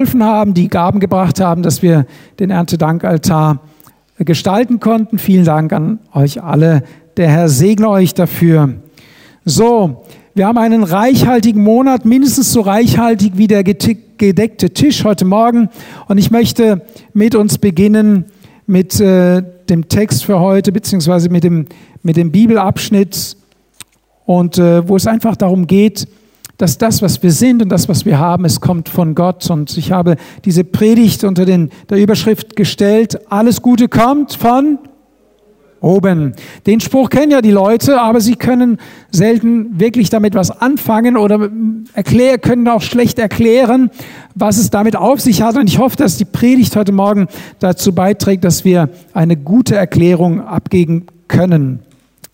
geholfen haben, die Gaben gebracht haben, dass wir den Erntedankaltar gestalten konnten. Vielen Dank an euch alle. Der Herr segne euch dafür. So, wir haben einen reichhaltigen Monat, mindestens so reichhaltig wie der gedeckte Tisch heute Morgen. Und ich möchte mit uns beginnen mit äh, dem Text für heute, beziehungsweise mit dem, mit dem Bibelabschnitt, und äh, wo es einfach darum geht, dass das, was wir sind und das, was wir haben, es kommt von Gott. Und ich habe diese Predigt unter den, der Überschrift gestellt, alles Gute kommt von oben. Den Spruch kennen ja die Leute, aber sie können selten wirklich damit was anfangen oder erklär, können auch schlecht erklären, was es damit auf sich hat. Und ich hoffe, dass die Predigt heute Morgen dazu beiträgt, dass wir eine gute Erklärung abgeben können.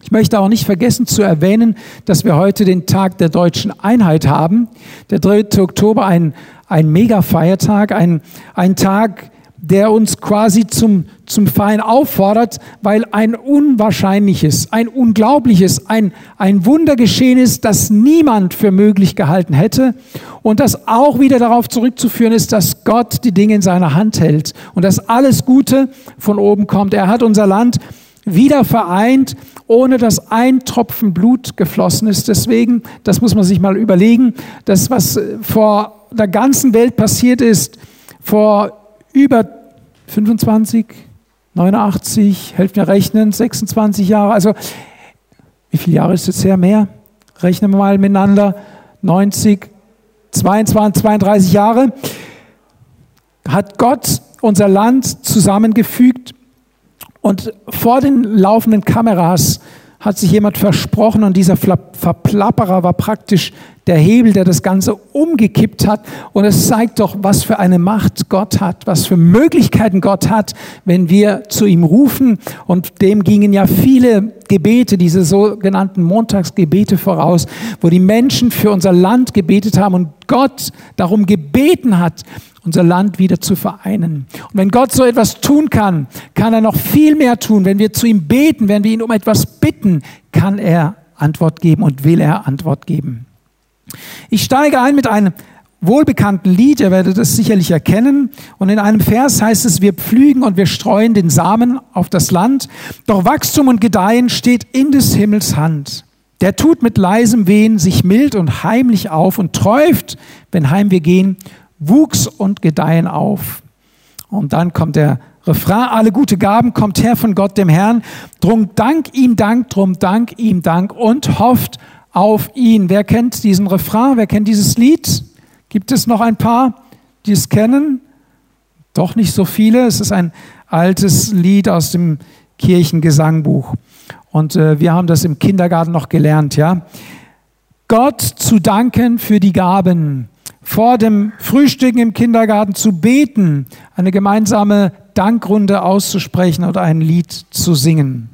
Ich möchte auch nicht vergessen zu erwähnen, dass wir heute den Tag der deutschen Einheit haben. Der 3. Oktober, ein, ein Mega-Feiertag, ein, ein Tag, der uns quasi zum, zum Feiern auffordert, weil ein unwahrscheinliches, ein unglaubliches, ein, ein Wunder geschehen ist, das niemand für möglich gehalten hätte und das auch wieder darauf zurückzuführen ist, dass Gott die Dinge in seiner Hand hält und dass alles Gute von oben kommt. Er hat unser Land wieder vereint, ohne dass ein Tropfen Blut geflossen ist. Deswegen, das muss man sich mal überlegen, das, was vor der ganzen Welt passiert ist, vor über 25, 89, helft mir rechnen, 26 Jahre, also wie viele Jahre ist es her? Mehr? Rechnen wir mal miteinander. 90, 22, 32 Jahre hat Gott unser Land zusammengefügt und vor den laufenden Kameras hat sich jemand versprochen und dieser Verplapperer war praktisch der Hebel, der das Ganze umgekippt hat. Und es zeigt doch, was für eine Macht Gott hat, was für Möglichkeiten Gott hat, wenn wir zu ihm rufen. Und dem gingen ja viele Gebete, diese sogenannten Montagsgebete voraus, wo die Menschen für unser Land gebetet haben und Gott darum gebeten hat, unser Land wieder zu vereinen. Und wenn Gott so etwas tun kann, kann er noch viel mehr tun. Wenn wir zu ihm beten, wenn wir ihn um etwas bitten, kann er Antwort geben und will er Antwort geben. Ich steige ein mit einem wohlbekannten Lied, ihr werdet es sicherlich erkennen. Und in einem Vers heißt es, wir pflügen und wir streuen den Samen auf das Land, doch Wachstum und Gedeihen steht in des Himmels Hand. Der tut mit leisem Wehen sich mild und heimlich auf und träuft, wenn heim wir gehen, Wuchs und Gedeihen auf. Und dann kommt der Refrain, alle gute Gaben kommt her von Gott dem Herrn. Drum dank ihm Dank, drum dank ihm Dank und hofft auf ihn. Wer kennt diesen Refrain? Wer kennt dieses Lied? Gibt es noch ein paar, die es kennen? Doch nicht so viele. Es ist ein altes Lied aus dem Kirchengesangbuch. Und äh, wir haben das im Kindergarten noch gelernt, ja. Gott zu danken für die Gaben, vor dem Frühstücken im Kindergarten zu beten, eine gemeinsame Dankrunde auszusprechen oder ein Lied zu singen.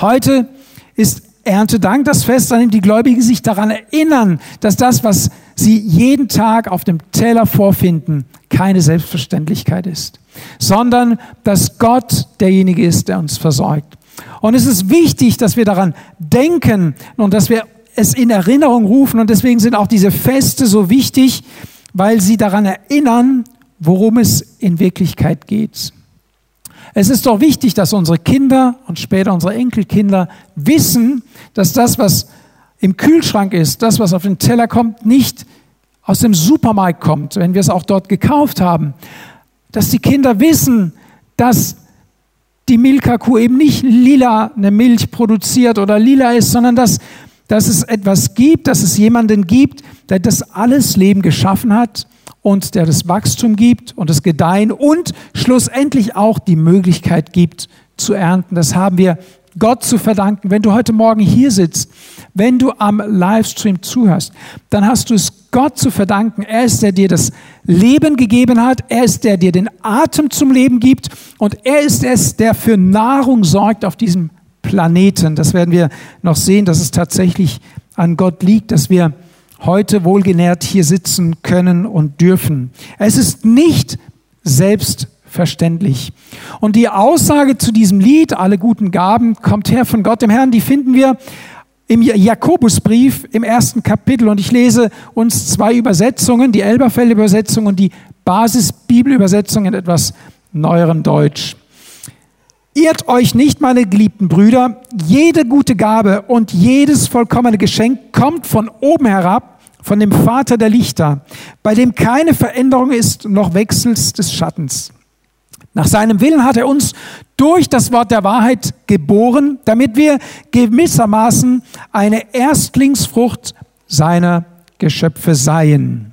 Heute ist Erntedank das Fest, an dem die Gläubigen sich daran erinnern, dass das, was sie jeden Tag auf dem Teller vorfinden, keine Selbstverständlichkeit ist, sondern dass Gott derjenige ist, der uns versorgt. Und es ist wichtig, dass wir daran denken und dass wir es in Erinnerung rufen. Und deswegen sind auch diese Feste so wichtig, weil sie daran erinnern, worum es in Wirklichkeit geht. Es ist doch wichtig, dass unsere Kinder und später unsere Enkelkinder wissen, dass das, was im Kühlschrank ist, das, was auf den Teller kommt, nicht aus dem Supermarkt kommt, wenn wir es auch dort gekauft haben. Dass die Kinder wissen, dass die Milka-Kuh eben nicht lila eine Milch produziert oder lila ist, sondern dass dass es etwas gibt, dass es jemanden gibt, der das alles Leben geschaffen hat und der das Wachstum gibt und das Gedeihen und schlussendlich auch die Möglichkeit gibt zu ernten. Das haben wir Gott zu verdanken. Wenn du heute Morgen hier sitzt, wenn du am Livestream zuhörst, dann hast du es Gott zu verdanken. Er ist der dir das Leben gegeben hat. Er ist der dir den Atem zum Leben gibt. Und er ist es, der für Nahrung sorgt auf diesem Planeten. Das werden wir noch sehen, dass es tatsächlich an Gott liegt, dass wir heute wohlgenährt hier sitzen können und dürfen. Es ist nicht selbstverständlich. Und die Aussage zu diesem Lied, alle guten Gaben, kommt her von Gott dem Herrn, die finden wir im Jakobusbrief im ersten Kapitel und ich lese uns zwei Übersetzungen, die Elberfeld-Übersetzung und die Basis-Bibelübersetzung in etwas neuerem Deutsch. Irrt euch nicht, meine geliebten Brüder, jede gute Gabe und jedes vollkommene Geschenk kommt von oben herab, von dem Vater der Lichter, bei dem keine Veränderung ist, noch Wechsels des Schattens. Nach seinem Willen hat er uns durch das Wort der Wahrheit geboren, damit wir gewissermaßen eine Erstlingsfrucht seiner Geschöpfe seien.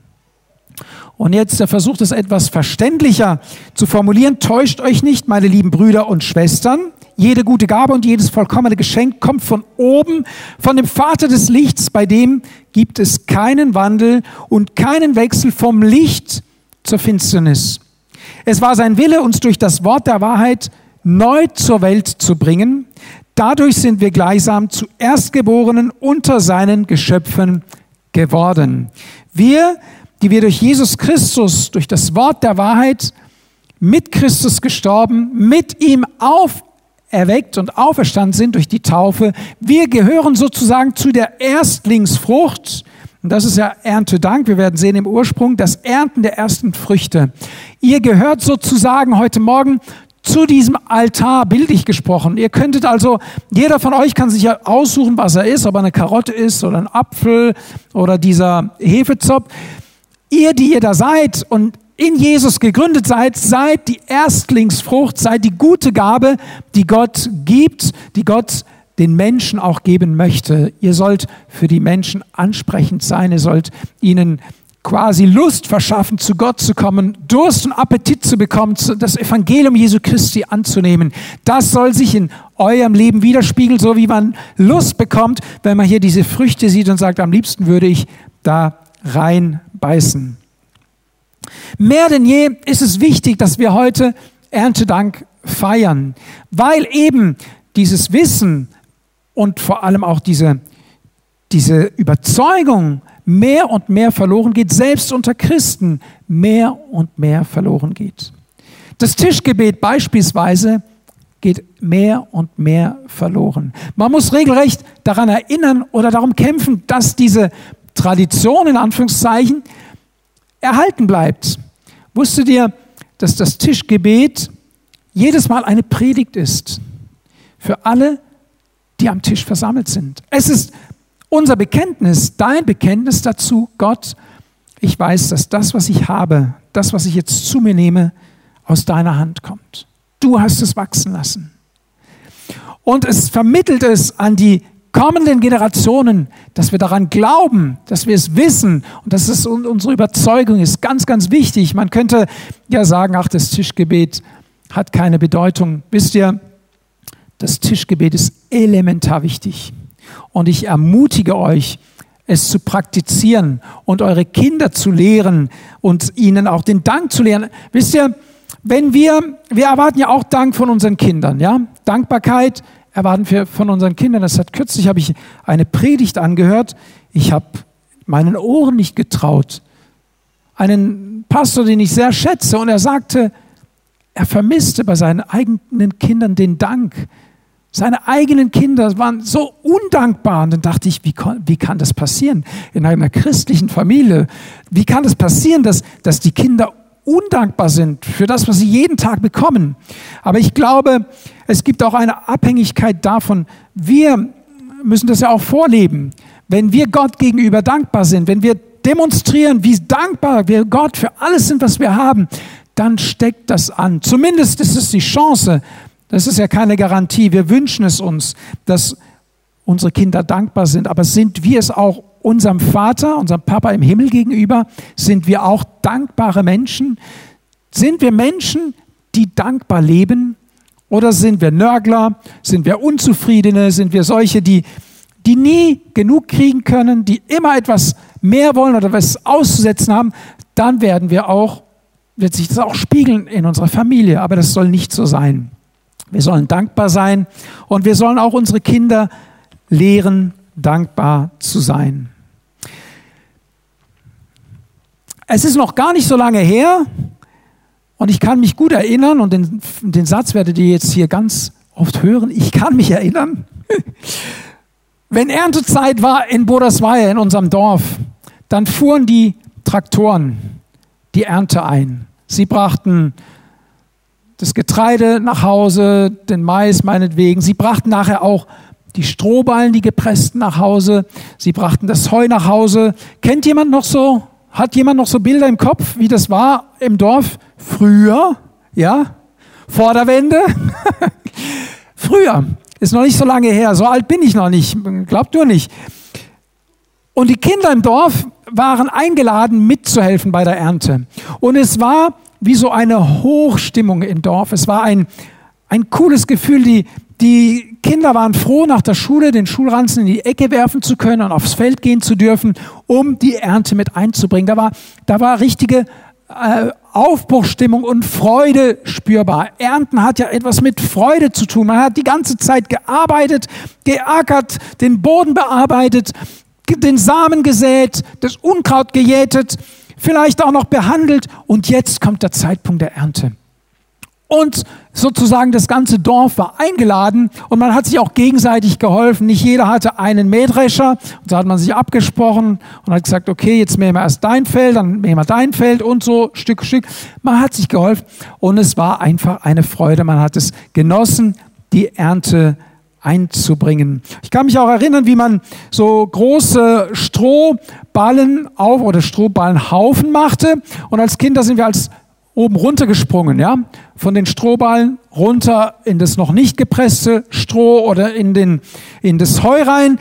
Und jetzt er versucht es etwas verständlicher zu formulieren. Täuscht euch nicht, meine lieben Brüder und Schwestern. Jede gute Gabe und jedes vollkommene Geschenk kommt von oben, von dem Vater des Lichts, bei dem gibt es keinen Wandel und keinen Wechsel vom Licht zur Finsternis. Es war sein Wille, uns durch das Wort der Wahrheit neu zur Welt zu bringen. Dadurch sind wir gleichsam zu Erstgeborenen unter seinen Geschöpfen geworden. Wir die wir durch Jesus Christus, durch das Wort der Wahrheit mit Christus gestorben, mit ihm auferweckt und auferstanden sind durch die Taufe. Wir gehören sozusagen zu der Erstlingsfrucht. Und das ist ja Erntedank. Wir werden sehen im Ursprung das Ernten der ersten Früchte. Ihr gehört sozusagen heute Morgen zu diesem Altar, bildlich gesprochen. Ihr könntet also, jeder von euch kann sich ja aussuchen, was er ist, ob er eine Karotte ist oder ein Apfel oder dieser Hefezopf. Ihr, die ihr da seid und in Jesus gegründet seid, seid die Erstlingsfrucht, seid die gute Gabe, die Gott gibt, die Gott den Menschen auch geben möchte. Ihr sollt für die Menschen ansprechend sein, ihr sollt ihnen quasi Lust verschaffen, zu Gott zu kommen, Durst und Appetit zu bekommen, das Evangelium Jesu Christi anzunehmen. Das soll sich in eurem Leben widerspiegeln, so wie man Lust bekommt, wenn man hier diese Früchte sieht und sagt, am liebsten würde ich da reinbeißen. Mehr denn je ist es wichtig, dass wir heute Erntedank feiern, weil eben dieses Wissen und vor allem auch diese, diese Überzeugung mehr und mehr verloren geht, selbst unter Christen mehr und mehr verloren geht. Das Tischgebet beispielsweise geht mehr und mehr verloren. Man muss regelrecht daran erinnern oder darum kämpfen, dass diese Tradition in Anführungszeichen erhalten bleibt. Wusstet ihr, dass das Tischgebet jedes Mal eine Predigt ist für alle, die am Tisch versammelt sind? Es ist unser Bekenntnis, dein Bekenntnis dazu, Gott, ich weiß, dass das, was ich habe, das, was ich jetzt zu mir nehme, aus deiner Hand kommt. Du hast es wachsen lassen. Und es vermittelt es an die kommenden Generationen, dass wir daran glauben, dass wir es wissen und dass es unsere Überzeugung ist. Ganz, ganz wichtig. Man könnte ja sagen, ach, das Tischgebet hat keine Bedeutung. Wisst ihr, das Tischgebet ist elementar wichtig. Und ich ermutige euch, es zu praktizieren und eure Kinder zu lehren und ihnen auch den Dank zu lehren. Wisst ihr, wenn wir, wir erwarten ja auch Dank von unseren Kindern, ja? Dankbarkeit erwarten wir von unseren Kindern. Das hat kürzlich habe ich eine Predigt angehört. Ich habe meinen Ohren nicht getraut. Einen Pastor, den ich sehr schätze, und er sagte, er vermisste bei seinen eigenen Kindern den Dank. Seine eigenen Kinder waren so undankbar. Und dann dachte ich, wie, wie kann das passieren in einer christlichen Familie? Wie kann das passieren, dass, dass die Kinder undankbar sind für das, was sie jeden Tag bekommen. Aber ich glaube, es gibt auch eine Abhängigkeit davon. Wir müssen das ja auch vorleben. Wenn wir Gott gegenüber dankbar sind, wenn wir demonstrieren, wie dankbar wir Gott für alles sind, was wir haben, dann steckt das an. Zumindest ist es die Chance. Das ist ja keine Garantie. Wir wünschen es uns, dass unsere Kinder dankbar sind. Aber sind wir es auch unserem Vater, unserem Papa im Himmel gegenüber? Sind wir auch dankbare Menschen? Sind wir Menschen, die dankbar leben? Oder sind wir Nörgler? Sind wir Unzufriedene? Sind wir solche, die, die nie genug kriegen können, die immer etwas mehr wollen oder was auszusetzen haben? Dann werden wir auch, wird sich das auch spiegeln in unserer Familie. Aber das soll nicht so sein. Wir sollen dankbar sein und wir sollen auch unsere Kinder lehren, dankbar zu sein. Es ist noch gar nicht so lange her und ich kann mich gut erinnern und den, den Satz werdet ihr jetzt hier ganz oft hören. Ich kann mich erinnern. Wenn Erntezeit war in Bodersweier, in unserem Dorf, dann fuhren die Traktoren die Ernte ein. Sie brachten das Getreide nach Hause, den Mais meinetwegen. Sie brachten nachher auch die Strohballen, die gepressten nach Hause. Sie brachten das Heu nach Hause. Kennt jemand noch so, hat jemand noch so Bilder im Kopf, wie das war im Dorf früher? Ja? Vor der Wende? früher. Ist noch nicht so lange her. So alt bin ich noch nicht. Glaubt nur nicht. Und die Kinder im Dorf waren eingeladen, mitzuhelfen bei der Ernte. Und es war wie so eine Hochstimmung im Dorf. Es war ein, ein cooles Gefühl. Die, die Kinder waren froh, nach der Schule den Schulranzen in die Ecke werfen zu können und aufs Feld gehen zu dürfen, um die Ernte mit einzubringen. Da war, da war richtige äh, Aufbruchstimmung und Freude spürbar. Ernten hat ja etwas mit Freude zu tun. Man hat die ganze Zeit gearbeitet, geackert, den Boden bearbeitet, den Samen gesät, das Unkraut gejätet, vielleicht auch noch behandelt und jetzt kommt der Zeitpunkt der Ernte. Und sozusagen das ganze Dorf war eingeladen und man hat sich auch gegenseitig geholfen. Nicht jeder hatte einen Mähdrescher. Und so hat man sich abgesprochen und hat gesagt, okay, jetzt mähen wir erst dein Feld, dann mähen wir dein Feld und so Stück für Stück. Man hat sich geholfen und es war einfach eine Freude. Man hat es genossen, die Ernte einzubringen. Ich kann mich auch erinnern, wie man so große Strohballen auf oder Strohballenhaufen machte. Und als Kinder sind wir als oben runtergesprungen, ja, von den Strohballen runter in das noch nicht gepresste Stroh oder in den in das Heu rein.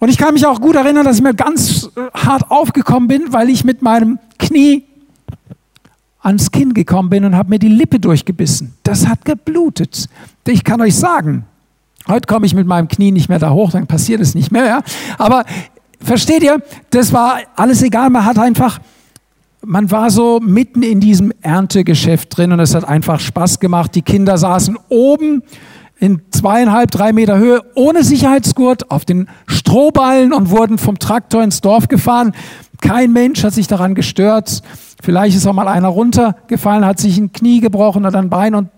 Und ich kann mich auch gut erinnern, dass ich mir ganz äh, hart aufgekommen bin, weil ich mit meinem Knie ans Kinn gekommen bin und habe mir die Lippe durchgebissen. Das hat geblutet. Ich kann euch sagen, Heute komme ich mit meinem Knie nicht mehr da hoch, dann passiert es nicht mehr. Ja? Aber versteht ihr, das war alles egal. Man hat einfach, man war so mitten in diesem Erntegeschäft drin und es hat einfach Spaß gemacht. Die Kinder saßen oben in zweieinhalb, drei Meter Höhe ohne Sicherheitsgurt auf den Strohballen und wurden vom Traktor ins Dorf gefahren. Kein Mensch hat sich daran gestört. Vielleicht ist auch mal einer runtergefallen, hat sich ein Knie gebrochen oder ein Bein und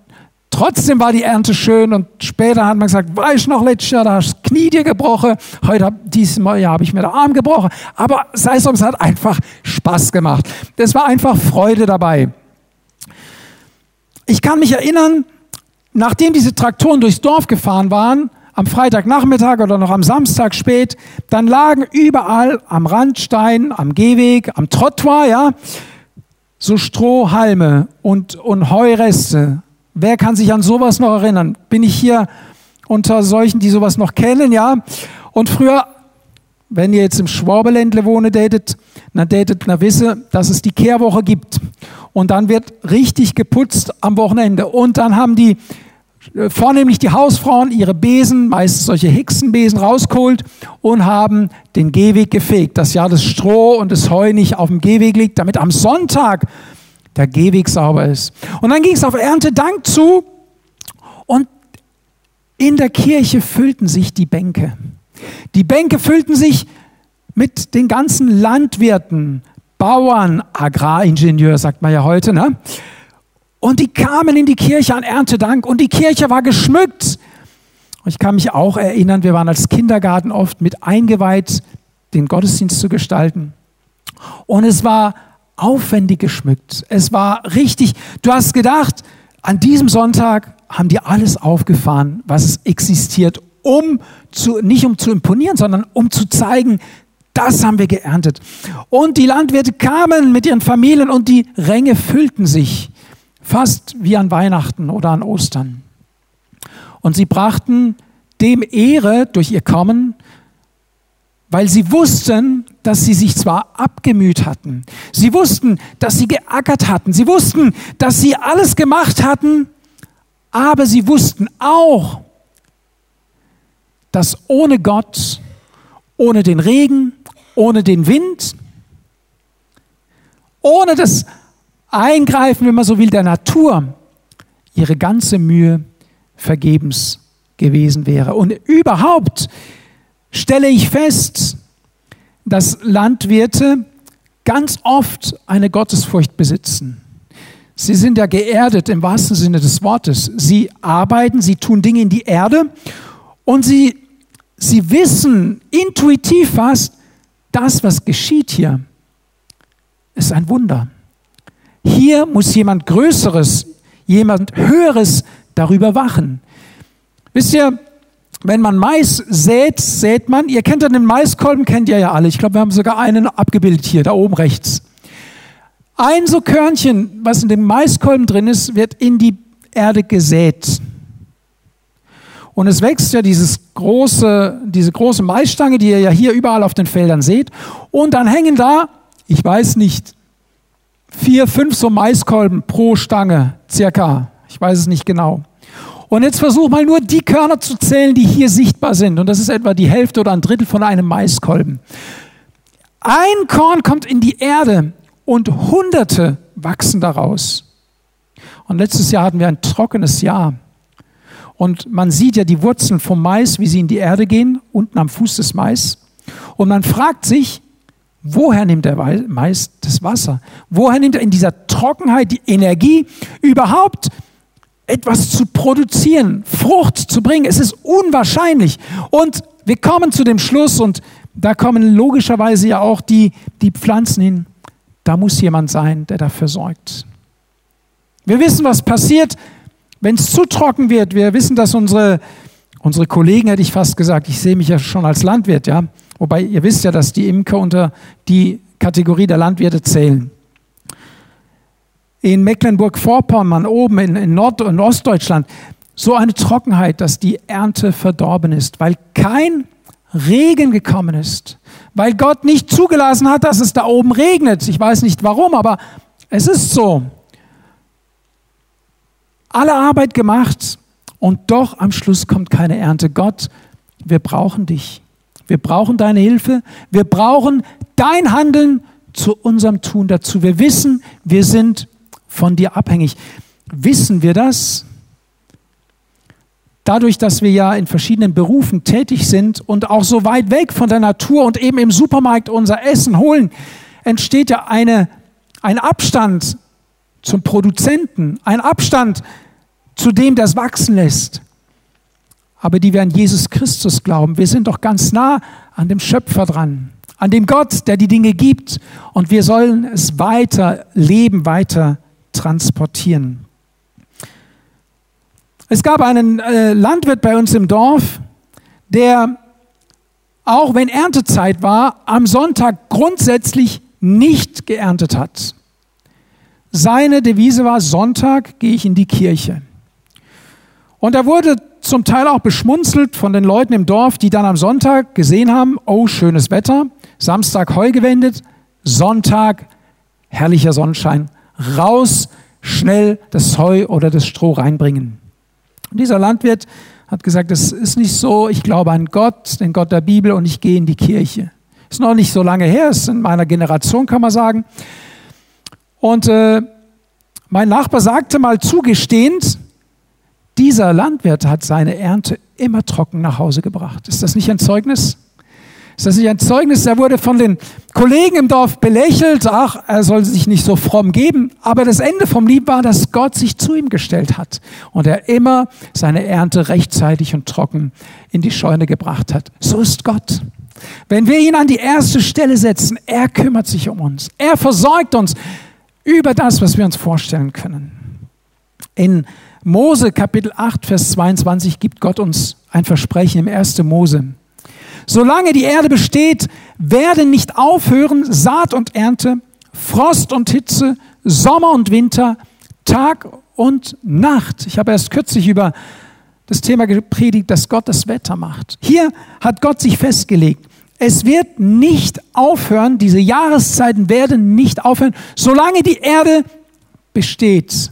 Trotzdem war die Ernte schön und später hat man gesagt, weißt du noch, letztes Jahr, da hast du das Knie dir gebrochen, heute, dieses Mal, ja, habe ich mir den Arm gebrochen. Aber sei es es hat einfach Spaß gemacht. Das war einfach Freude dabei. Ich kann mich erinnern, nachdem diese Traktoren durchs Dorf gefahren waren, am Freitagnachmittag oder noch am Samstag spät, dann lagen überall am Randstein, am Gehweg, am Trottoir, ja, so Strohhalme und, und Heureste, Wer kann sich an sowas noch erinnern? Bin ich hier unter solchen, die sowas noch kennen, ja? Und früher, wenn ihr jetzt im Schwabeländle wohne datet, dann datet na wisse, dass es die Kehrwoche gibt. Und dann wird richtig geputzt am Wochenende. Und dann haben die, äh, vornehmlich die Hausfrauen, ihre Besen, meist solche Hexenbesen rausgeholt und haben den Gehweg gefegt, dass ja das Stroh und das Heu nicht auf dem Gehweg liegt, damit am Sonntag der Gehweg sauber ist. Und dann ging es auf Erntedank zu und in der Kirche füllten sich die Bänke. Die Bänke füllten sich mit den ganzen Landwirten, Bauern, Agraringenieur sagt man ja heute, ne? Und die kamen in die Kirche an Erntedank und die Kirche war geschmückt. Ich kann mich auch erinnern, wir waren als Kindergarten oft mit eingeweiht, den Gottesdienst zu gestalten. Und es war aufwendig geschmückt. Es war richtig. Du hast gedacht, an diesem Sonntag haben die alles aufgefahren, was existiert, um zu, nicht um zu imponieren, sondern um zu zeigen, das haben wir geerntet. Und die Landwirte kamen mit ihren Familien und die Ränge füllten sich, fast wie an Weihnachten oder an Ostern. Und sie brachten dem Ehre durch ihr Kommen, weil sie wussten, dass sie sich zwar abgemüht hatten, sie wussten, dass sie geackert hatten, sie wussten, dass sie alles gemacht hatten, aber sie wussten auch, dass ohne Gott, ohne den Regen, ohne den Wind, ohne das Eingreifen, wenn man so will, der Natur, ihre ganze Mühe vergebens gewesen wäre. Und überhaupt stelle ich fest, dass Landwirte ganz oft eine Gottesfurcht besitzen. Sie sind ja geerdet im wahrsten Sinne des Wortes. Sie arbeiten, sie tun Dinge in die Erde und sie, sie wissen intuitiv fast, das, was geschieht hier, ist ein Wunder. Hier muss jemand Größeres, jemand Höheres darüber wachen. Wisst ihr, wenn man Mais sät, sät man, ihr kennt ja den Maiskolben, kennt ihr ja alle. Ich glaube, wir haben sogar einen abgebildet hier, da oben rechts. Ein so Körnchen, was in dem Maiskolben drin ist, wird in die Erde gesät. Und es wächst ja dieses große, diese große Maisstange, die ihr ja hier überall auf den Feldern seht. Und dann hängen da, ich weiß nicht, vier, fünf so Maiskolben pro Stange, circa. Ich weiß es nicht genau. Und jetzt versuch mal nur die Körner zu zählen, die hier sichtbar sind. Und das ist etwa die Hälfte oder ein Drittel von einem Maiskolben. Ein Korn kommt in die Erde und Hunderte wachsen daraus. Und letztes Jahr hatten wir ein trockenes Jahr. Und man sieht ja die Wurzeln vom Mais, wie sie in die Erde gehen, unten am Fuß des Mais. Und man fragt sich, woher nimmt der Mais das Wasser? Woher nimmt er in dieser Trockenheit die Energie, überhaupt etwas zu produzieren, Frucht zu bringen? Es ist unwahrscheinlich. Und wir kommen zu dem Schluss, und da kommen logischerweise ja auch die, die Pflanzen hin. Da muss jemand sein, der dafür sorgt. Wir wissen, was passiert, wenn es zu trocken wird, wir wissen, dass unsere, unsere Kollegen, hätte ich fast gesagt, ich sehe mich ja schon als Landwirt, ja, wobei ihr wisst ja, dass die Imker unter die Kategorie der Landwirte zählen. In Mecklenburg-Vorpommern, oben in, in Nord- und Ostdeutschland, so eine Trockenheit, dass die Ernte verdorben ist, weil kein Regen gekommen ist, weil Gott nicht zugelassen hat, dass es da oben regnet. Ich weiß nicht warum, aber es ist so alle Arbeit gemacht und doch am Schluss kommt keine Ernte. Gott, wir brauchen dich. Wir brauchen deine Hilfe. Wir brauchen dein Handeln zu unserem Tun dazu. Wir wissen, wir sind von dir abhängig. Wissen wir das? Dadurch, dass wir ja in verschiedenen Berufen tätig sind und auch so weit weg von der Natur und eben im Supermarkt unser Essen holen, entsteht ja eine, ein Abstand zum Produzenten, ein Abstand zu dem, das wachsen lässt. Aber die wir an Jesus Christus glauben, wir sind doch ganz nah an dem Schöpfer dran, an dem Gott, der die Dinge gibt. Und wir sollen es weiter leben, weiter transportieren. Es gab einen äh, Landwirt bei uns im Dorf, der, auch wenn Erntezeit war, am Sonntag grundsätzlich nicht geerntet hat. Seine Devise war, Sonntag gehe ich in die Kirche. Und er wurde zum Teil auch beschmunzelt von den Leuten im Dorf, die dann am Sonntag gesehen haben, oh, schönes Wetter, Samstag Heu gewendet, Sonntag herrlicher Sonnenschein, raus, schnell das Heu oder das Stroh reinbringen. Und dieser Landwirt hat gesagt, es ist nicht so, ich glaube an Gott, den Gott der Bibel und ich gehe in die Kirche. Ist noch nicht so lange her, ist in meiner Generation, kann man sagen. Und äh, mein Nachbar sagte mal zugestehend, dieser Landwirt hat seine Ernte immer trocken nach Hause gebracht. Ist das nicht ein Zeugnis? Ist das nicht ein Zeugnis? Er wurde von den Kollegen im Dorf belächelt. Ach, er soll sich nicht so fromm geben. Aber das Ende vom Lied war, dass Gott sich zu ihm gestellt hat und er immer seine Ernte rechtzeitig und trocken in die Scheune gebracht hat. So ist Gott. Wenn wir ihn an die erste Stelle setzen, er kümmert sich um uns. Er versorgt uns über das, was wir uns vorstellen können. In Mose Kapitel 8, Vers 22 gibt Gott uns ein Versprechen im 1. Mose. Solange die Erde besteht, werden nicht aufhören Saat und Ernte, Frost und Hitze, Sommer und Winter, Tag und Nacht. Ich habe erst kürzlich über das Thema gepredigt, dass Gott das Wetter macht. Hier hat Gott sich festgelegt, es wird nicht aufhören, diese Jahreszeiten werden nicht aufhören, solange die Erde besteht.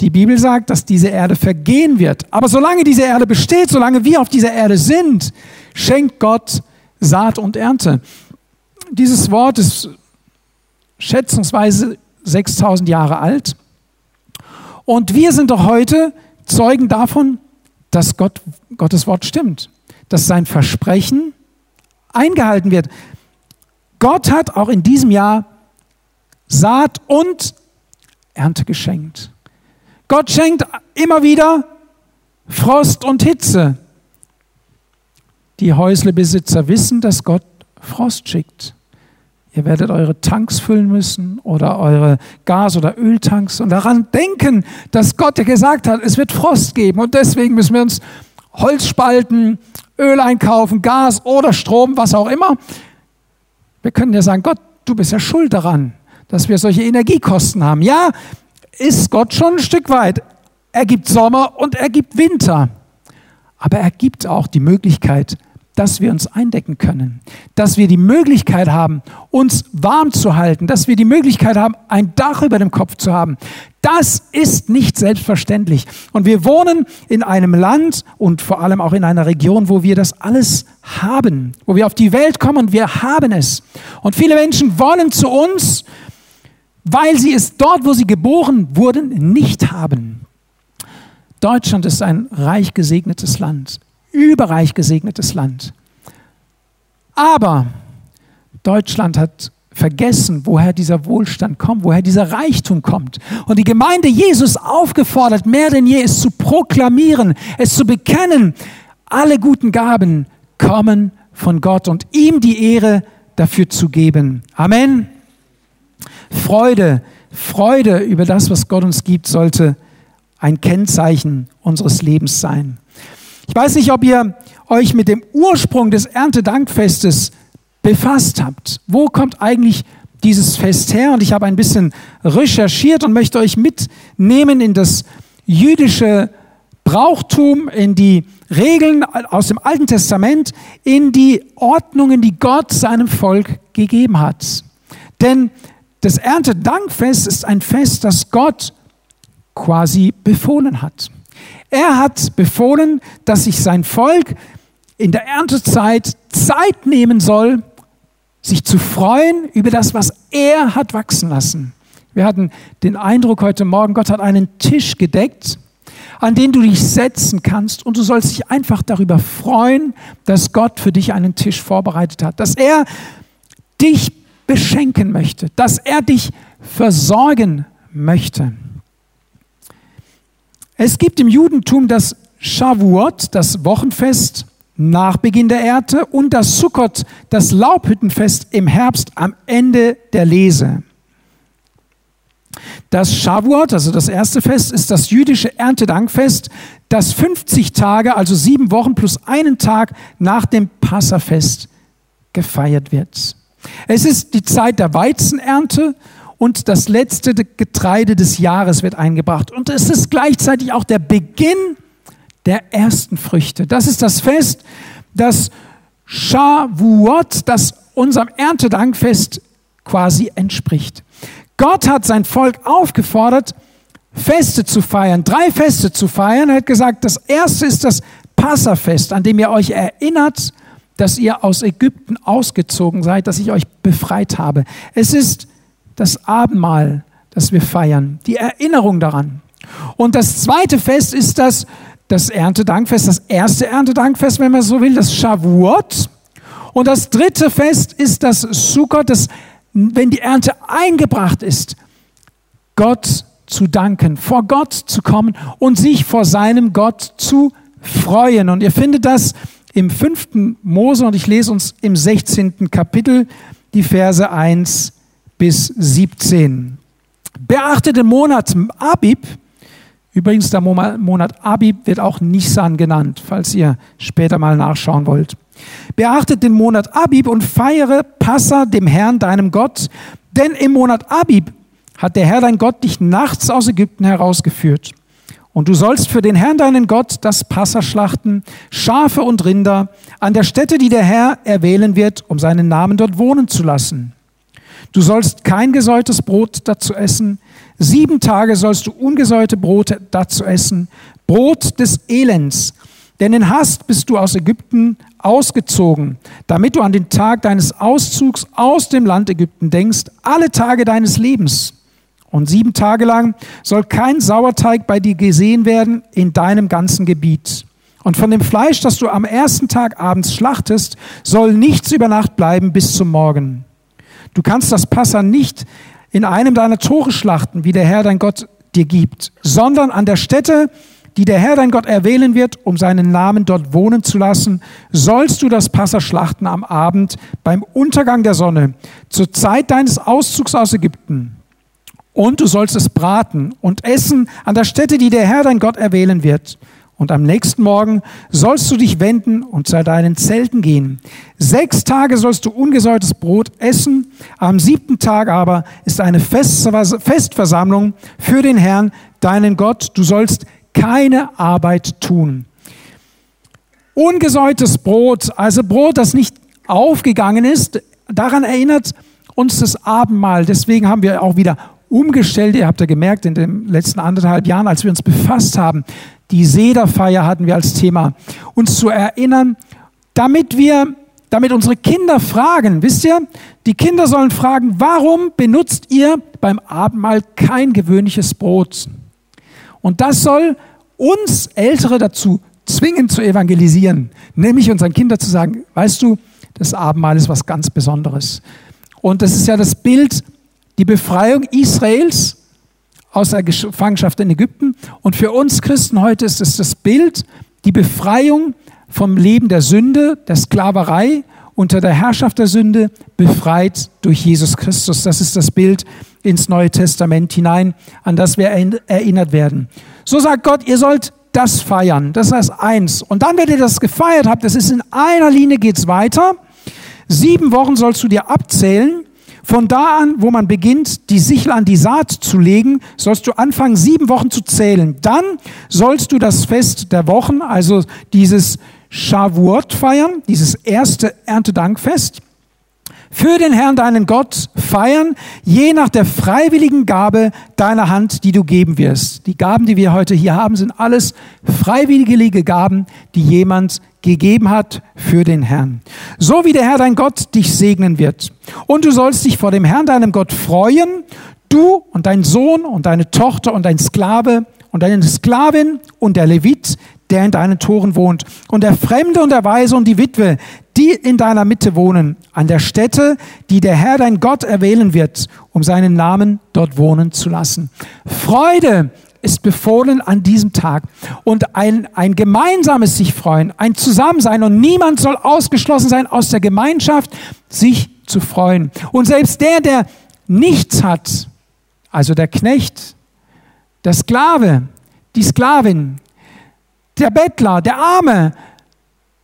Die Bibel sagt, dass diese Erde vergehen wird. Aber solange diese Erde besteht, solange wir auf dieser Erde sind, schenkt Gott Saat und Ernte. Dieses Wort ist schätzungsweise 6000 Jahre alt. Und wir sind doch heute Zeugen davon, dass Gott, Gottes Wort stimmt, dass sein Versprechen eingehalten wird. Gott hat auch in diesem Jahr Saat und Ernte geschenkt. Gott schenkt immer wieder Frost und Hitze. Die Häuslebesitzer wissen, dass Gott Frost schickt. Ihr werdet eure Tanks füllen müssen oder eure Gas- oder Öltanks und daran denken, dass Gott ja gesagt hat, es wird Frost geben und deswegen müssen wir uns Holz spalten, Öl einkaufen, Gas oder Strom, was auch immer. Wir können ja sagen, Gott, du bist ja schuld daran, dass wir solche Energiekosten haben. Ja, ist Gott schon ein Stück weit. Er gibt Sommer und er gibt Winter. Aber er gibt auch die Möglichkeit, dass wir uns eindecken können, dass wir die Möglichkeit haben, uns warm zu halten, dass wir die Möglichkeit haben, ein Dach über dem Kopf zu haben. Das ist nicht selbstverständlich. Und wir wohnen in einem Land und vor allem auch in einer Region, wo wir das alles haben, wo wir auf die Welt kommen und wir haben es. Und viele Menschen wollen zu uns, weil sie es dort, wo sie geboren wurden, nicht haben. Deutschland ist ein reich gesegnetes Land, überreich gesegnetes Land. Aber Deutschland hat vergessen, woher dieser Wohlstand kommt, woher dieser Reichtum kommt. Und die Gemeinde Jesus aufgefordert, mehr denn je es zu proklamieren, es zu bekennen, alle guten Gaben kommen von Gott und ihm die Ehre dafür zu geben. Amen. Freude, Freude über das, was Gott uns gibt, sollte ein Kennzeichen unseres Lebens sein. Ich weiß nicht, ob ihr euch mit dem Ursprung des Erntedankfestes befasst habt. Wo kommt eigentlich dieses Fest her? Und ich habe ein bisschen recherchiert und möchte euch mitnehmen in das jüdische Brauchtum, in die Regeln aus dem Alten Testament, in die Ordnungen, die Gott seinem Volk gegeben hat. Denn das Erntedankfest ist ein Fest, das Gott quasi befohlen hat. Er hat befohlen, dass sich sein Volk in der Erntezeit Zeit nehmen soll, sich zu freuen über das, was er hat wachsen lassen. Wir hatten den Eindruck heute Morgen, Gott hat einen Tisch gedeckt, an den du dich setzen kannst und du sollst dich einfach darüber freuen, dass Gott für dich einen Tisch vorbereitet hat, dass er dich beschenken möchte, dass er dich versorgen möchte. Es gibt im Judentum das Shavuot, das Wochenfest nach Beginn der Ernte, und das Sukkot, das Laubhüttenfest im Herbst am Ende der Lese. Das Shavuot, also das erste Fest, ist das jüdische Erntedankfest, das 50 Tage, also sieben Wochen plus einen Tag nach dem Passafest gefeiert wird. Es ist die Zeit der Weizenernte und das letzte Getreide des Jahres wird eingebracht. Und es ist gleichzeitig auch der Beginn der ersten Früchte. Das ist das Fest, das Shavuot, das unserem Erntedankfest quasi entspricht. Gott hat sein Volk aufgefordert, Feste zu feiern, drei Feste zu feiern. Er hat gesagt, das erste ist das Passafest, an dem ihr euch erinnert, dass ihr aus Ägypten ausgezogen seid, dass ich euch befreit habe. Es ist das Abendmahl, das wir feiern, die Erinnerung daran. Und das zweite Fest ist das, das Erntedankfest, das erste Erntedankfest, wenn man so will, das Shavuot. Und das dritte Fest ist das Sukkot, das, wenn die Ernte eingebracht ist, Gott zu danken, vor Gott zu kommen und sich vor seinem Gott zu freuen. Und ihr findet das im fünften Mose und ich lese uns im 16. Kapitel die Verse 1 bis 17. Beachtet den Monat Abib. Übrigens, der Monat Abib wird auch Nisan genannt, falls ihr später mal nachschauen wollt. Beachtet den Monat Abib und feiere Passa dem Herrn, deinem Gott, denn im Monat Abib hat der Herr dein Gott dich nachts aus Ägypten herausgeführt. Und du sollst für den Herrn deinen Gott das Passa schlachten, Schafe und Rinder, an der Stätte, die der Herr erwählen wird, um seinen Namen dort wohnen zu lassen. Du sollst kein gesäuertes Brot dazu essen. Sieben Tage sollst du ungesäuerte Brote dazu essen. Brot des Elends. Denn in Hast bist du aus Ägypten ausgezogen, damit du an den Tag deines Auszugs aus dem Land Ägypten denkst, alle Tage deines Lebens. Und sieben Tage lang soll kein Sauerteig bei dir gesehen werden in deinem ganzen Gebiet. Und von dem Fleisch, das du am ersten Tag abends schlachtest, soll nichts über Nacht bleiben bis zum Morgen. Du kannst das Passa nicht in einem deiner Tore schlachten, wie der Herr dein Gott dir gibt, sondern an der Stätte, die der Herr dein Gott erwählen wird, um seinen Namen dort wohnen zu lassen, sollst du das Passa schlachten am Abend beim Untergang der Sonne, zur Zeit deines Auszugs aus Ägypten. Und du sollst es braten und essen an der Stätte, die der Herr dein Gott erwählen wird. Und am nächsten Morgen sollst du dich wenden und zu deinen Zelten gehen. Sechs Tage sollst du ungesäuertes Brot essen. Am siebten Tag aber ist eine Festversammlung für den Herrn, deinen Gott. Du sollst keine Arbeit tun. Ungesäuertes Brot, also Brot, das nicht aufgegangen ist, daran erinnert uns das Abendmahl. Deswegen haben wir auch wieder umgestellt. Ihr habt ja gemerkt, in den letzten anderthalb Jahren, als wir uns befasst haben, die Sederfeier hatten wir als Thema, uns zu erinnern, damit wir, damit unsere Kinder fragen, wisst ihr, die Kinder sollen fragen, warum benutzt ihr beim Abendmahl kein gewöhnliches Brot? Und das soll uns Ältere dazu zwingen zu evangelisieren, nämlich unseren Kindern zu sagen, weißt du, das Abendmahl ist was ganz Besonderes. Und das ist ja das Bild, die Befreiung Israels aus der Gefangenschaft in Ägypten. Und für uns Christen heute ist es das Bild, die Befreiung vom Leben der Sünde, der Sklaverei unter der Herrschaft der Sünde, befreit durch Jesus Christus. Das ist das Bild ins Neue Testament hinein, an das wir erinnert werden. So sagt Gott, ihr sollt das feiern. Das heißt eins. Und dann, wenn ihr das gefeiert habt, das ist in einer Linie geht's weiter. Sieben Wochen sollst du dir abzählen von da an, wo man beginnt, die Sichel an die Saat zu legen, sollst du anfangen, sieben Wochen zu zählen. Dann sollst du das Fest der Wochen, also dieses Shavuot feiern, dieses erste Erntedankfest für den Herrn deinen Gott feiern, je nach der freiwilligen Gabe deiner Hand, die du geben wirst. Die Gaben, die wir heute hier haben, sind alles freiwillige Gaben, die jemand gegeben hat für den Herrn. So wie der Herr dein Gott dich segnen wird. Und du sollst dich vor dem Herrn deinem Gott freuen, du und dein Sohn und deine Tochter und dein Sklave und deine Sklavin und der Levit, der in deinen Toren wohnt, und der Fremde und der Weise und die Witwe, die in deiner Mitte wohnen, an der Stätte, die der Herr dein Gott erwählen wird, um seinen Namen dort wohnen zu lassen. Freude ist befohlen an diesem Tag und ein, ein gemeinsames sich freuen, ein Zusammensein und niemand soll ausgeschlossen sein aus der Gemeinschaft, sich zu freuen. Und selbst der, der nichts hat, also der Knecht, der Sklave, die Sklavin, der Bettler, der Arme,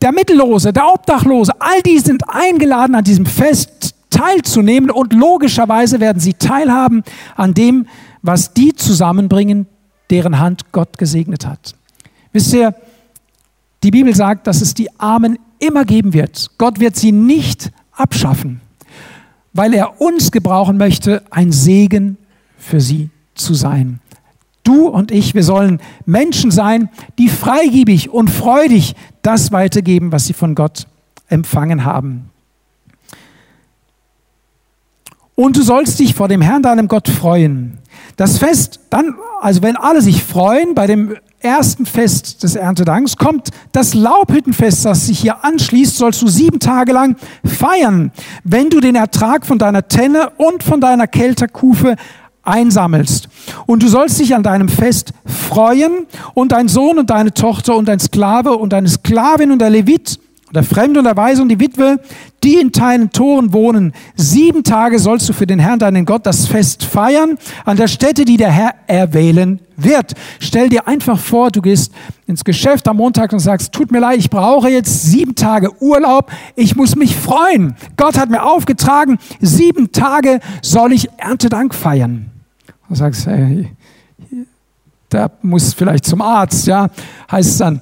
der Mittellose, der Obdachlose, all die sind eingeladen, an diesem Fest teilzunehmen und logischerweise werden sie teilhaben an dem, was die zusammenbringen, deren Hand Gott gesegnet hat. Wisst ihr, die Bibel sagt, dass es die Armen immer geben wird. Gott wird sie nicht abschaffen, weil er uns gebrauchen möchte, ein Segen für sie zu sein. Du und ich, wir sollen Menschen sein, die freigebig und freudig das weitergeben, was sie von Gott empfangen haben. Und du sollst dich vor dem Herrn, deinem Gott, freuen. Das Fest, dann, also wenn alle sich freuen, bei dem ersten Fest des Erntedanks kommt das Laubhüttenfest, das sich hier anschließt, sollst du sieben Tage lang feiern, wenn du den Ertrag von deiner Tenne und von deiner Kelterkufe einsammelst. Und du sollst dich an deinem Fest freuen und dein Sohn und deine Tochter und dein Sklave und deine Sklavin und der Levit und der Fremde und der Weise und die Witwe, die in deinen Toren wohnen. Sieben Tage sollst du für den Herrn, deinen Gott, das Fest feiern an der Stätte, die der Herr erwählen wird. Stell dir einfach vor, du gehst ins Geschäft am Montag und sagst, tut mir leid, ich brauche jetzt sieben Tage Urlaub. Ich muss mich freuen. Gott hat mir aufgetragen, sieben Tage soll ich Erntedank feiern. Du sagst, hey, der muss vielleicht zum Arzt, ja, heißt es dann.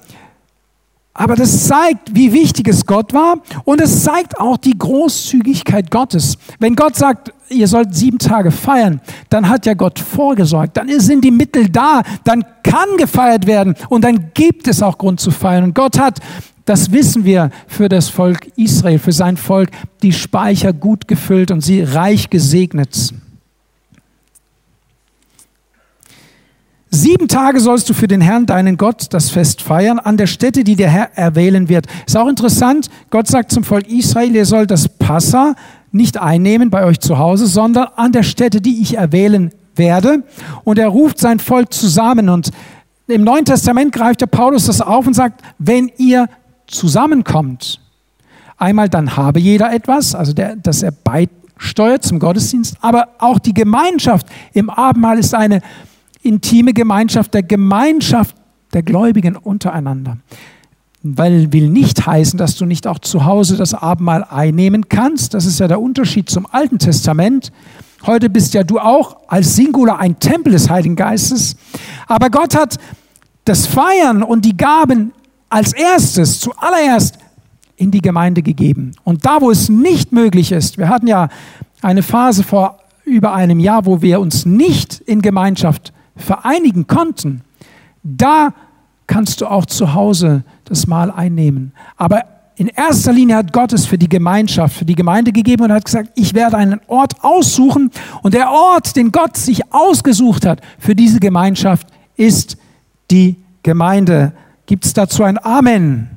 Aber das zeigt, wie wichtig es Gott war und es zeigt auch die Großzügigkeit Gottes. Wenn Gott sagt, ihr sollt sieben Tage feiern, dann hat ja Gott vorgesorgt, dann sind die Mittel da, dann kann gefeiert werden und dann gibt es auch Grund zu feiern. Und Gott hat, das wissen wir, für das Volk Israel, für sein Volk, die Speicher gut gefüllt und sie reich gesegnet. Sieben Tage sollst du für den Herrn, deinen Gott, das Fest feiern, an der Stätte, die der Herr erwählen wird. Ist auch interessant, Gott sagt zum Volk Israel, ihr sollt das Passa nicht einnehmen bei euch zu Hause, sondern an der Stätte, die ich erwählen werde. Und er ruft sein Volk zusammen und im Neuen Testament greift der Paulus das auf und sagt, wenn ihr zusammenkommt, einmal dann habe jeder etwas, also der, dass er beisteuert zum Gottesdienst, aber auch die Gemeinschaft im Abendmahl ist eine intime Gemeinschaft der Gemeinschaft der Gläubigen untereinander. Weil will nicht heißen, dass du nicht auch zu Hause das Abendmahl einnehmen kannst. Das ist ja der Unterschied zum Alten Testament. Heute bist ja du auch als Singular ein Tempel des Heiligen Geistes. Aber Gott hat das Feiern und die Gaben als erstes, zuallererst in die Gemeinde gegeben. Und da, wo es nicht möglich ist, wir hatten ja eine Phase vor über einem Jahr, wo wir uns nicht in Gemeinschaft vereinigen konnten, da kannst du auch zu Hause das Mahl einnehmen. Aber in erster Linie hat Gott es für die Gemeinschaft, für die Gemeinde gegeben und hat gesagt, ich werde einen Ort aussuchen und der Ort, den Gott sich ausgesucht hat für diese Gemeinschaft, ist die Gemeinde. Gibt es dazu ein Amen?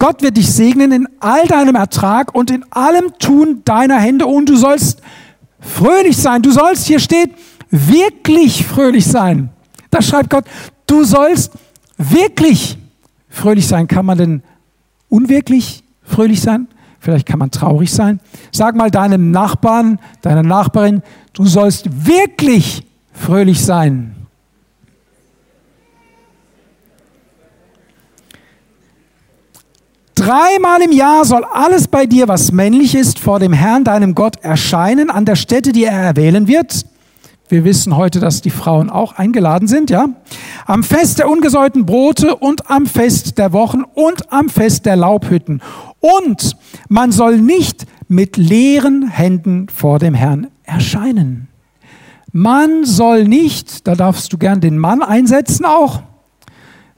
Gott wird dich segnen in all deinem Ertrag und in allem Tun deiner Hände und du sollst fröhlich sein. Du sollst, hier steht, wirklich fröhlich sein. Da schreibt Gott, du sollst wirklich fröhlich sein. Kann man denn unwirklich fröhlich sein? Vielleicht kann man traurig sein. Sag mal deinem Nachbarn, deiner Nachbarin, du sollst wirklich fröhlich sein. Dreimal im Jahr soll alles bei dir, was männlich ist, vor dem Herrn, deinem Gott, erscheinen, an der Stätte, die er erwählen wird. Wir wissen heute, dass die Frauen auch eingeladen sind, ja. Am Fest der ungesäuerten Brote und am Fest der Wochen und am Fest der Laubhütten. Und man soll nicht mit leeren Händen vor dem Herrn erscheinen. Man soll nicht, da darfst du gern den Mann einsetzen auch,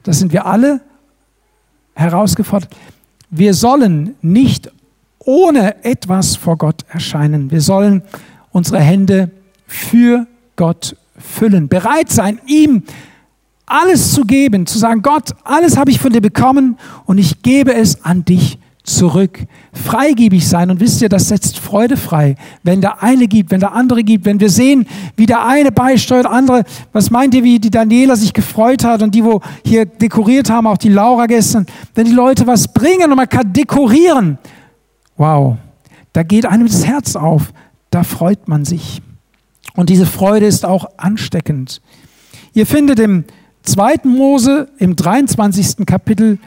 das sind wir alle herausgefordert, wir sollen nicht ohne etwas vor Gott erscheinen. Wir sollen unsere Hände für Gott füllen, bereit sein, ihm alles zu geben, zu sagen, Gott, alles habe ich von dir bekommen und ich gebe es an dich zurück. Freigebig sein. Und wisst ihr, das setzt Freude frei. Wenn der eine gibt, wenn der andere gibt, wenn wir sehen, wie der eine beisteuert, andere, was meint ihr, wie die Daniela sich gefreut hat und die, wo hier dekoriert haben, auch die Laura gestern, wenn die Leute was bringen und man kann dekorieren. Wow. Da geht einem das Herz auf. Da freut man sich. Und diese Freude ist auch ansteckend. Ihr findet im zweiten Mose im 23. Kapitel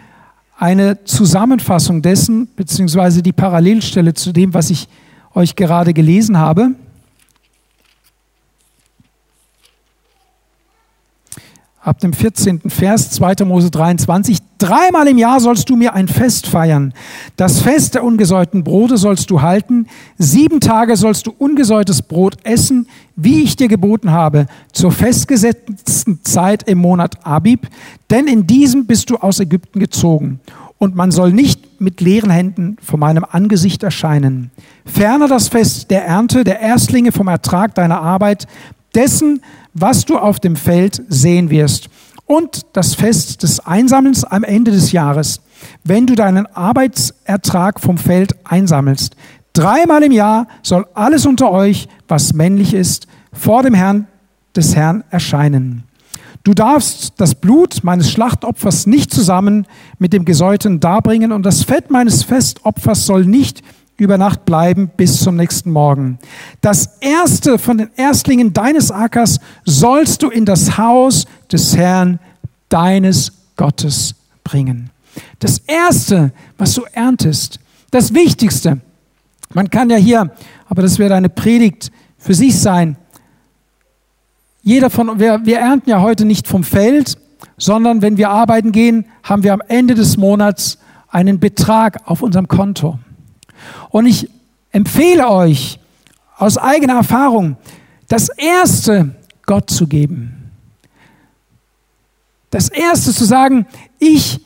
eine Zusammenfassung dessen, beziehungsweise die Parallelstelle zu dem, was ich euch gerade gelesen habe. Ab dem 14. Vers 2. Mose 23. Dreimal im Jahr sollst du mir ein Fest feiern. Das Fest der ungesäuerten Brote sollst du halten. Sieben Tage sollst du ungesäuertes Brot essen, wie ich dir geboten habe, zur festgesetzten Zeit im Monat Abib. Denn in diesem bist du aus Ägypten gezogen. Und man soll nicht mit leeren Händen vor meinem Angesicht erscheinen. Ferner das Fest der Ernte, der Erstlinge vom Ertrag deiner Arbeit, dessen, was du auf dem Feld sehen wirst. Und das Fest des Einsammelns am Ende des Jahres, wenn du deinen Arbeitsertrag vom Feld einsammelst. Dreimal im Jahr soll alles unter euch, was männlich ist, vor dem Herrn des Herrn erscheinen. Du darfst das Blut meines Schlachtopfers nicht zusammen mit dem Gesäuten darbringen und das Fett meines Festopfers soll nicht über Nacht bleiben bis zum nächsten Morgen. Das erste von den Erstlingen deines Ackers sollst du in das Haus des Herrn deines Gottes bringen. Das erste, was du erntest, das Wichtigste. Man kann ja hier, aber das wird eine Predigt für sich sein. Jeder von, wir, wir ernten ja heute nicht vom Feld, sondern wenn wir arbeiten gehen, haben wir am Ende des Monats einen Betrag auf unserem Konto. Und ich empfehle euch aus eigener Erfahrung, das Erste Gott zu geben. Das Erste zu sagen, ich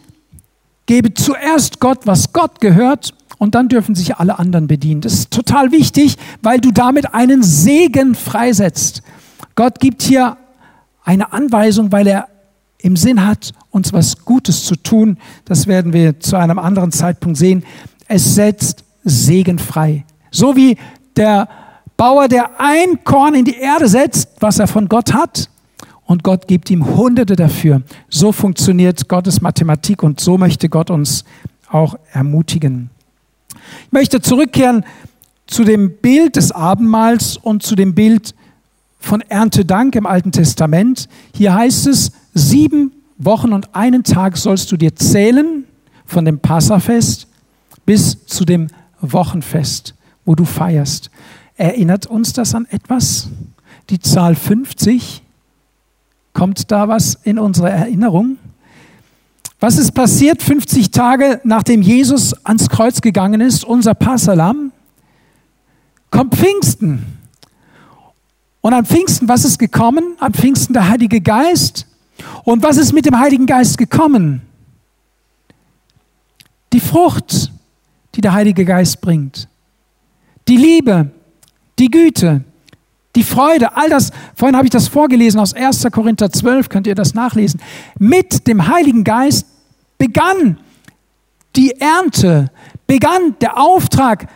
gebe zuerst Gott, was Gott gehört, und dann dürfen sich alle anderen bedienen. Das ist total wichtig, weil du damit einen Segen freisetzt. Gott gibt hier eine Anweisung, weil er im Sinn hat, uns was Gutes zu tun. Das werden wir zu einem anderen Zeitpunkt sehen. Es setzt segenfrei. So wie der Bauer, der ein Korn in die Erde setzt, was er von Gott hat, und Gott gibt ihm Hunderte dafür. So funktioniert Gottes Mathematik und so möchte Gott uns auch ermutigen. Ich möchte zurückkehren zu dem Bild des Abendmahls und zu dem Bild von Erntedank im Alten Testament. Hier heißt es, sieben Wochen und einen Tag sollst du dir zählen von dem Passafest bis zu dem Wochenfest, wo du feierst. Erinnert uns das an etwas? Die Zahl 50? Kommt da was in unsere Erinnerung? Was ist passiert 50 Tage nachdem Jesus ans Kreuz gegangen ist, unser Passalam? Kommt Pfingsten. Und an Pfingsten, was ist gekommen? An Pfingsten der Heilige Geist. Und was ist mit dem Heiligen Geist gekommen? Die Frucht, die der Heilige Geist bringt. Die Liebe, die Güte, die Freude, all das, vorhin habe ich das vorgelesen aus 1. Korinther 12, könnt ihr das nachlesen. Mit dem Heiligen Geist begann die Ernte, begann der Auftrag,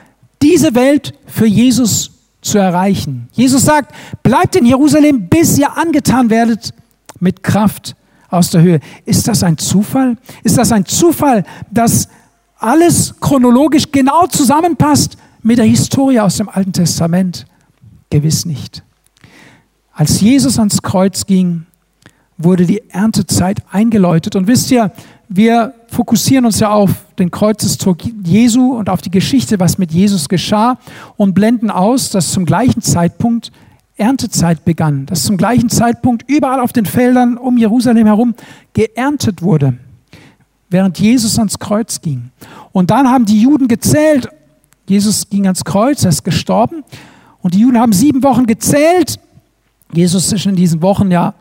diese Welt für Jesus zu erreichen. Jesus sagt, bleibt in Jerusalem, bis ihr angetan werdet mit Kraft aus der Höhe. Ist das ein Zufall? Ist das ein Zufall, dass alles chronologisch genau zusammenpasst mit der Historie aus dem Alten Testament? Gewiss nicht. Als Jesus ans Kreuz ging, wurde die Erntezeit eingeläutet. Und wisst ihr, wir fokussieren uns ja auf den Kreuzestod Jesu und auf die Geschichte, was mit Jesus geschah und blenden aus, dass zum gleichen Zeitpunkt Erntezeit begann, dass zum gleichen Zeitpunkt überall auf den Feldern um Jerusalem herum geerntet wurde, während Jesus ans Kreuz ging. Und dann haben die Juden gezählt, Jesus ging ans Kreuz, er ist gestorben und die Juden haben sieben Wochen gezählt. Jesus ist in diesen Wochen ja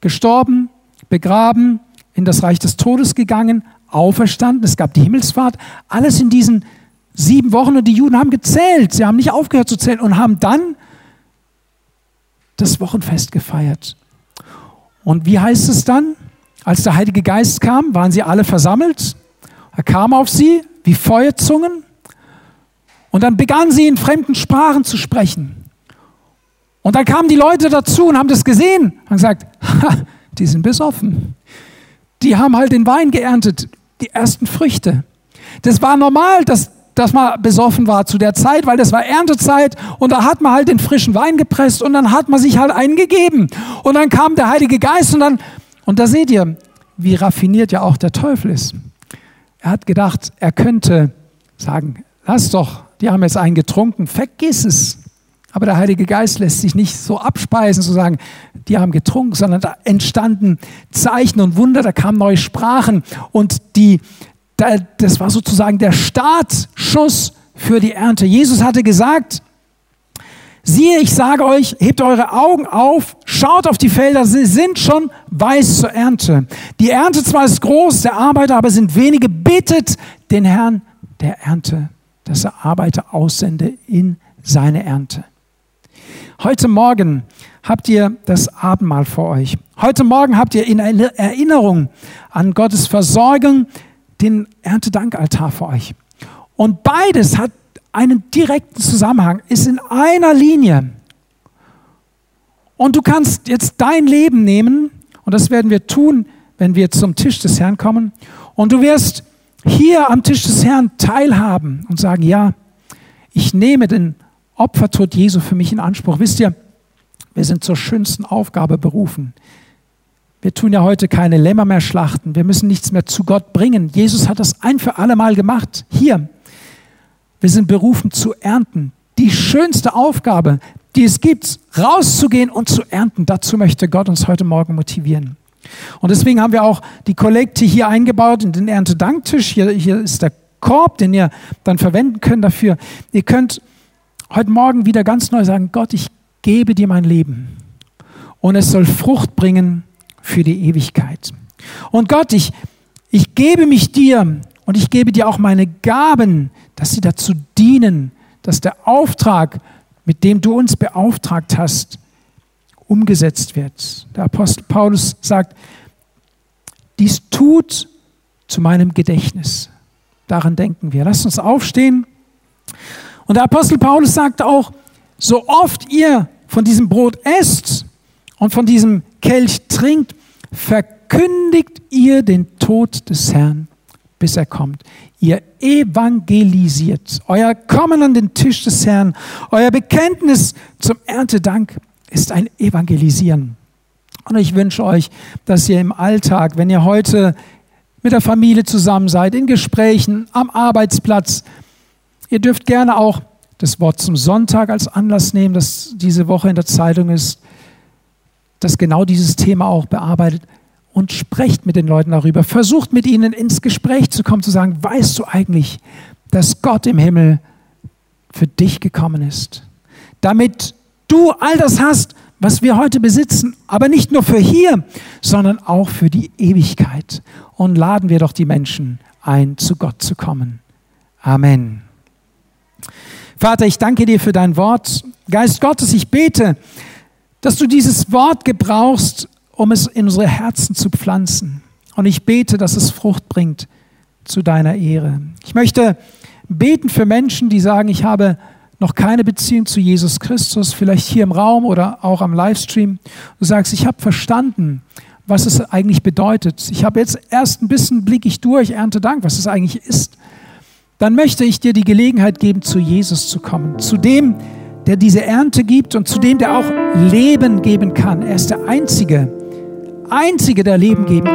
gestorben, begraben, in das Reich des Todes gegangen, auferstanden, es gab die Himmelsfahrt, alles in diesen sieben Wochen und die Juden haben gezählt, sie haben nicht aufgehört zu zählen und haben dann das Wochenfest gefeiert. Und wie heißt es dann? Als der Heilige Geist kam, waren sie alle versammelt. Er kam auf sie wie Feuerzungen. Und dann begannen sie in fremden Sprachen zu sprechen. Und dann kamen die Leute dazu und haben das gesehen und gesagt, die sind besoffen. Die haben halt den Wein geerntet, die ersten Früchte. Das war normal, dass dass man besoffen war zu der Zeit, weil das war Erntezeit und da hat man halt den frischen Wein gepresst und dann hat man sich halt einen gegeben. Und dann kam der Heilige Geist und dann, und da seht ihr, wie raffiniert ja auch der Teufel ist. Er hat gedacht, er könnte sagen, lass doch, die haben jetzt einen getrunken, vergiss es. Aber der Heilige Geist lässt sich nicht so abspeisen, zu sagen, die haben getrunken, sondern da entstanden Zeichen und Wunder, da kamen neue Sprachen und die, das war sozusagen der Startschuss für die Ernte. Jesus hatte gesagt, siehe, ich sage euch, hebt eure Augen auf, schaut auf die Felder, sie sind schon weiß zur Ernte. Die Ernte zwar ist groß, der Arbeiter aber sind wenige, bittet den Herrn der Ernte, dass er Arbeiter aussende in seine Ernte. Heute Morgen habt ihr das Abendmahl vor euch. Heute Morgen habt ihr in Erinnerung an Gottes Versorgung den Erntedankaltar für euch. Und beides hat einen direkten Zusammenhang, ist in einer Linie. Und du kannst jetzt dein Leben nehmen, und das werden wir tun, wenn wir zum Tisch des Herrn kommen, und du wirst hier am Tisch des Herrn teilhaben und sagen, ja, ich nehme den Opfertod Jesu für mich in Anspruch. Wisst ihr, wir sind zur schönsten Aufgabe berufen. Wir tun ja heute keine Lämmer mehr schlachten. Wir müssen nichts mehr zu Gott bringen. Jesus hat das ein für alle Mal gemacht. Hier. Wir sind berufen zu ernten. Die schönste Aufgabe, die es gibt, rauszugehen und zu ernten. Dazu möchte Gott uns heute Morgen motivieren. Und deswegen haben wir auch die Kollekte hier eingebaut in den Erntedanktisch. Hier, hier ist der Korb, den ihr dann verwenden könnt dafür. Ihr könnt heute Morgen wieder ganz neu sagen, Gott, ich gebe dir mein Leben. Und es soll Frucht bringen für die Ewigkeit. Und Gott, ich, ich gebe mich dir und ich gebe dir auch meine Gaben, dass sie dazu dienen, dass der Auftrag, mit dem du uns beauftragt hast, umgesetzt wird. Der Apostel Paulus sagt, dies tut zu meinem Gedächtnis. Daran denken wir. Lasst uns aufstehen. Und der Apostel Paulus sagt auch, so oft ihr von diesem Brot esst und von diesem Kelch trinkt, verkündigt ihr den Tod des Herrn, bis er kommt. Ihr evangelisiert. Euer Kommen an den Tisch des Herrn, euer Bekenntnis zum Erntedank ist ein Evangelisieren. Und ich wünsche euch, dass ihr im Alltag, wenn ihr heute mit der Familie zusammen seid, in Gesprächen, am Arbeitsplatz, ihr dürft gerne auch das Wort zum Sonntag als Anlass nehmen, das diese Woche in der Zeitung ist, das genau dieses Thema auch bearbeitet und sprecht mit den Leuten darüber. Versucht mit ihnen ins Gespräch zu kommen, zu sagen, weißt du eigentlich, dass Gott im Himmel für dich gekommen ist, damit du all das hast, was wir heute besitzen, aber nicht nur für hier, sondern auch für die Ewigkeit. Und laden wir doch die Menschen ein, zu Gott zu kommen. Amen. Vater, ich danke dir für dein Wort. Geist Gottes, ich bete, dass du dieses Wort gebrauchst, um es in unsere Herzen zu pflanzen. Und ich bete, dass es Frucht bringt zu deiner Ehre. Ich möchte beten für Menschen, die sagen, ich habe noch keine Beziehung zu Jesus Christus, vielleicht hier im Raum oder auch am Livestream. Du sagst, ich habe verstanden, was es eigentlich bedeutet. Ich habe jetzt erst ein bisschen blicke ich durch, ernte Dank, was es eigentlich ist. Dann möchte ich dir die Gelegenheit geben, zu Jesus zu kommen, zu dem, der diese Ernte gibt und zu dem, der auch Leben geben kann. Er ist der Einzige, Einzige, der Leben geben